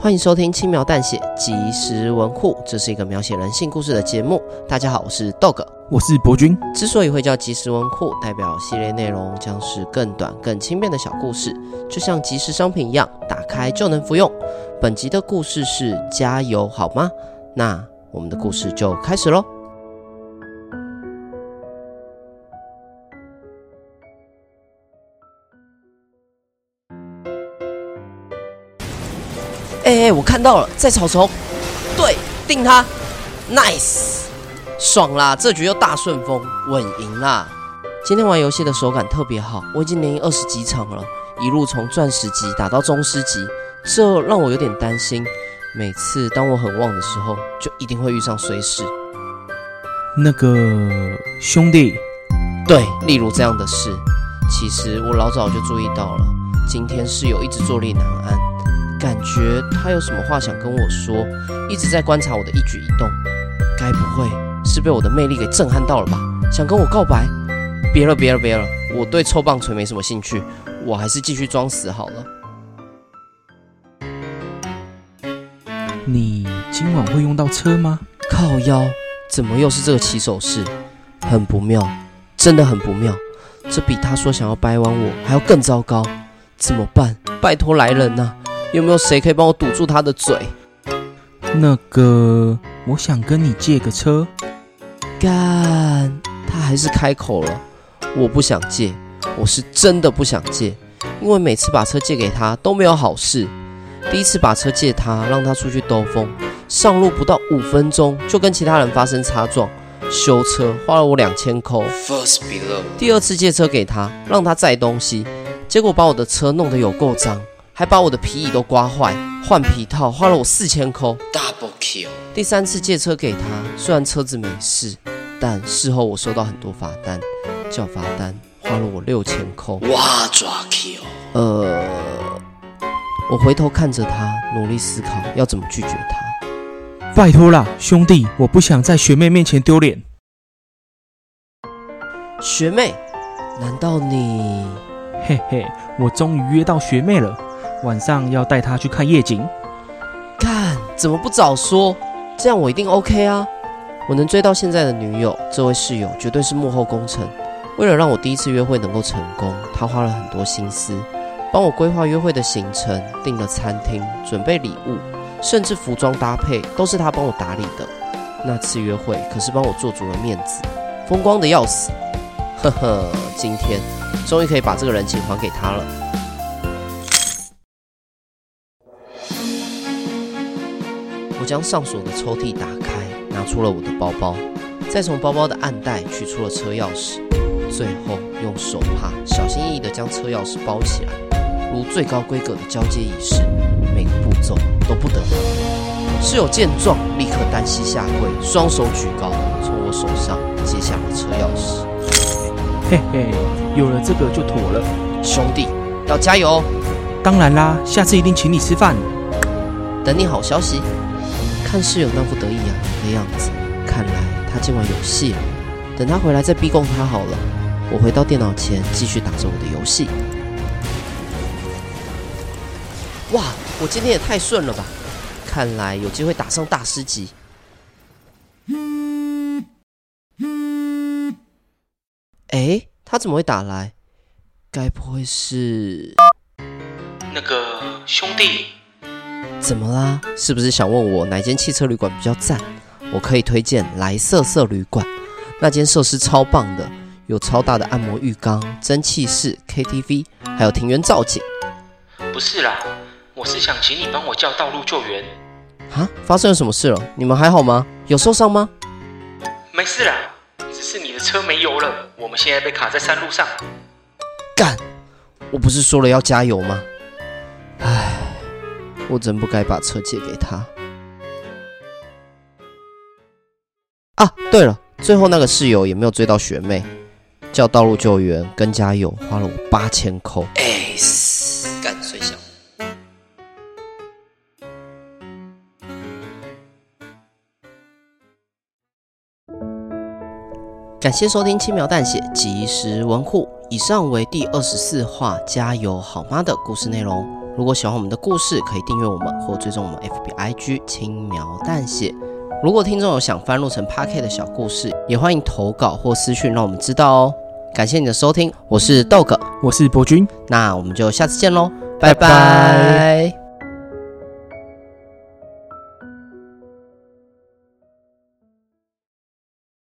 欢迎收听轻描淡写即时文库，这是一个描写人性故事的节目。大家好，我是 Dog，我是博君。之所以会叫即时文库，代表系列内容将是更短、更轻便的小故事，就像即时商品一样，打开就能服用。本集的故事是加油好吗？那我们的故事就开始喽。哎、欸欸，我看到了，在草丛，对，定他，nice，爽啦！这局又大顺风，稳赢啦！今天玩游戏的手感特别好，我已经连赢二十几场了，一路从钻石级打到宗师级，这让我有点担心。每次当我很旺的时候，就一定会遇上衰事。那个兄弟，对，例如这样的事，其实我老早就注意到了。今天室友一直坐立难安。感觉他有什么话想跟我说，一直在观察我的一举一动，该不会是被我的魅力给震撼到了吧？想跟我告白？别了别了别了，我对臭棒槌没什么兴趣，我还是继续装死好了。你今晚会用到车吗？靠腰，怎么又是这个起手式？很不妙，真的很不妙，这比他说想要掰弯我还要更糟糕，怎么办？拜托来人呐！有没有谁可以帮我堵住他的嘴？那个，我想跟你借个车。干，他还是开口了。我不想借，我是真的不想借，因为每次把车借给他都没有好事。第一次把车借他，让他出去兜风，上路不到五分钟就跟其他人发生擦撞，修车花了我两千块。第二次借车给他，让他载东西，结果把我的车弄得有够脏。还把我的皮椅都刮坏，换皮套花了我四千扣。Double kill。第三次借车给他，虽然车子没事，但事后我收到很多罚单，叫罚单花了我六千扣。哇抓 kill。呃，我回头看着他，努力思考要怎么拒绝他。拜托啦，兄弟，我不想在学妹面前丢脸。学妹？难道你？嘿嘿，我终于约到学妹了。晚上要带她去看夜景，看怎么不早说？这样我一定 OK 啊！我能追到现在的女友，这位室友绝对是幕后功臣。为了让我第一次约会能够成功，他花了很多心思，帮我规划约会的行程，订了餐厅，准备礼物，甚至服装搭配都是他帮我打理的。那次约会可是帮我做足了面子，风光的要死。呵呵，今天终于可以把这个人情还给他了。将上锁的抽屉打开，拿出了我的包包，再从包包的暗袋取出了车钥匙，最后用手帕小心翼翼地将车钥匙包起来，如最高规格的交接仪式，每个步骤都不得了。室友见状，立刻单膝下跪，双手举高，从我手上接下了车钥匙。嘿嘿，有了这个就妥了。兄弟，要加油！当然啦，下次一定请你吃饭。等你好消息。看室友那副得意洋洋的样子，看来他今晚有戏了。等他回来再逼供他好了。我回到电脑前，继续打着我的游戏。哇，我今天也太顺了吧！看来有机会打上大师级。哎，他怎么会打来？该不会是……那个兄弟？怎么啦？是不是想问我哪间汽车旅馆比较赞？我可以推荐来色色旅馆，那间设施超棒的，有超大的按摩浴缸、蒸汽室、KTV，还有庭园造景。不是啦，我是想请你帮我叫道路救援。啊？发生了什么事了？你们还好吗？有受伤吗？没事啦，只是你的车没油了，我们现在被卡在山路上。干！我不是说了要加油吗？唉。我真不该把车借给他啊！对了，最后那个室友也没有追到学妹，叫道路救援跟加油花了我八千扣。哎，干碎小。感谢收听轻描淡写即时文库，以上为第二十四话加油好吗的故事内容。如果喜欢我们的故事，可以订阅我们或追踪我们 FB IG 轻描淡写。如果听众有想翻录成 Podcast 的小故事，也欢迎投稿或私讯让我们知道哦。感谢你的收听，我是豆哥，我是博君，那我们就下次见喽，拜拜。拜拜。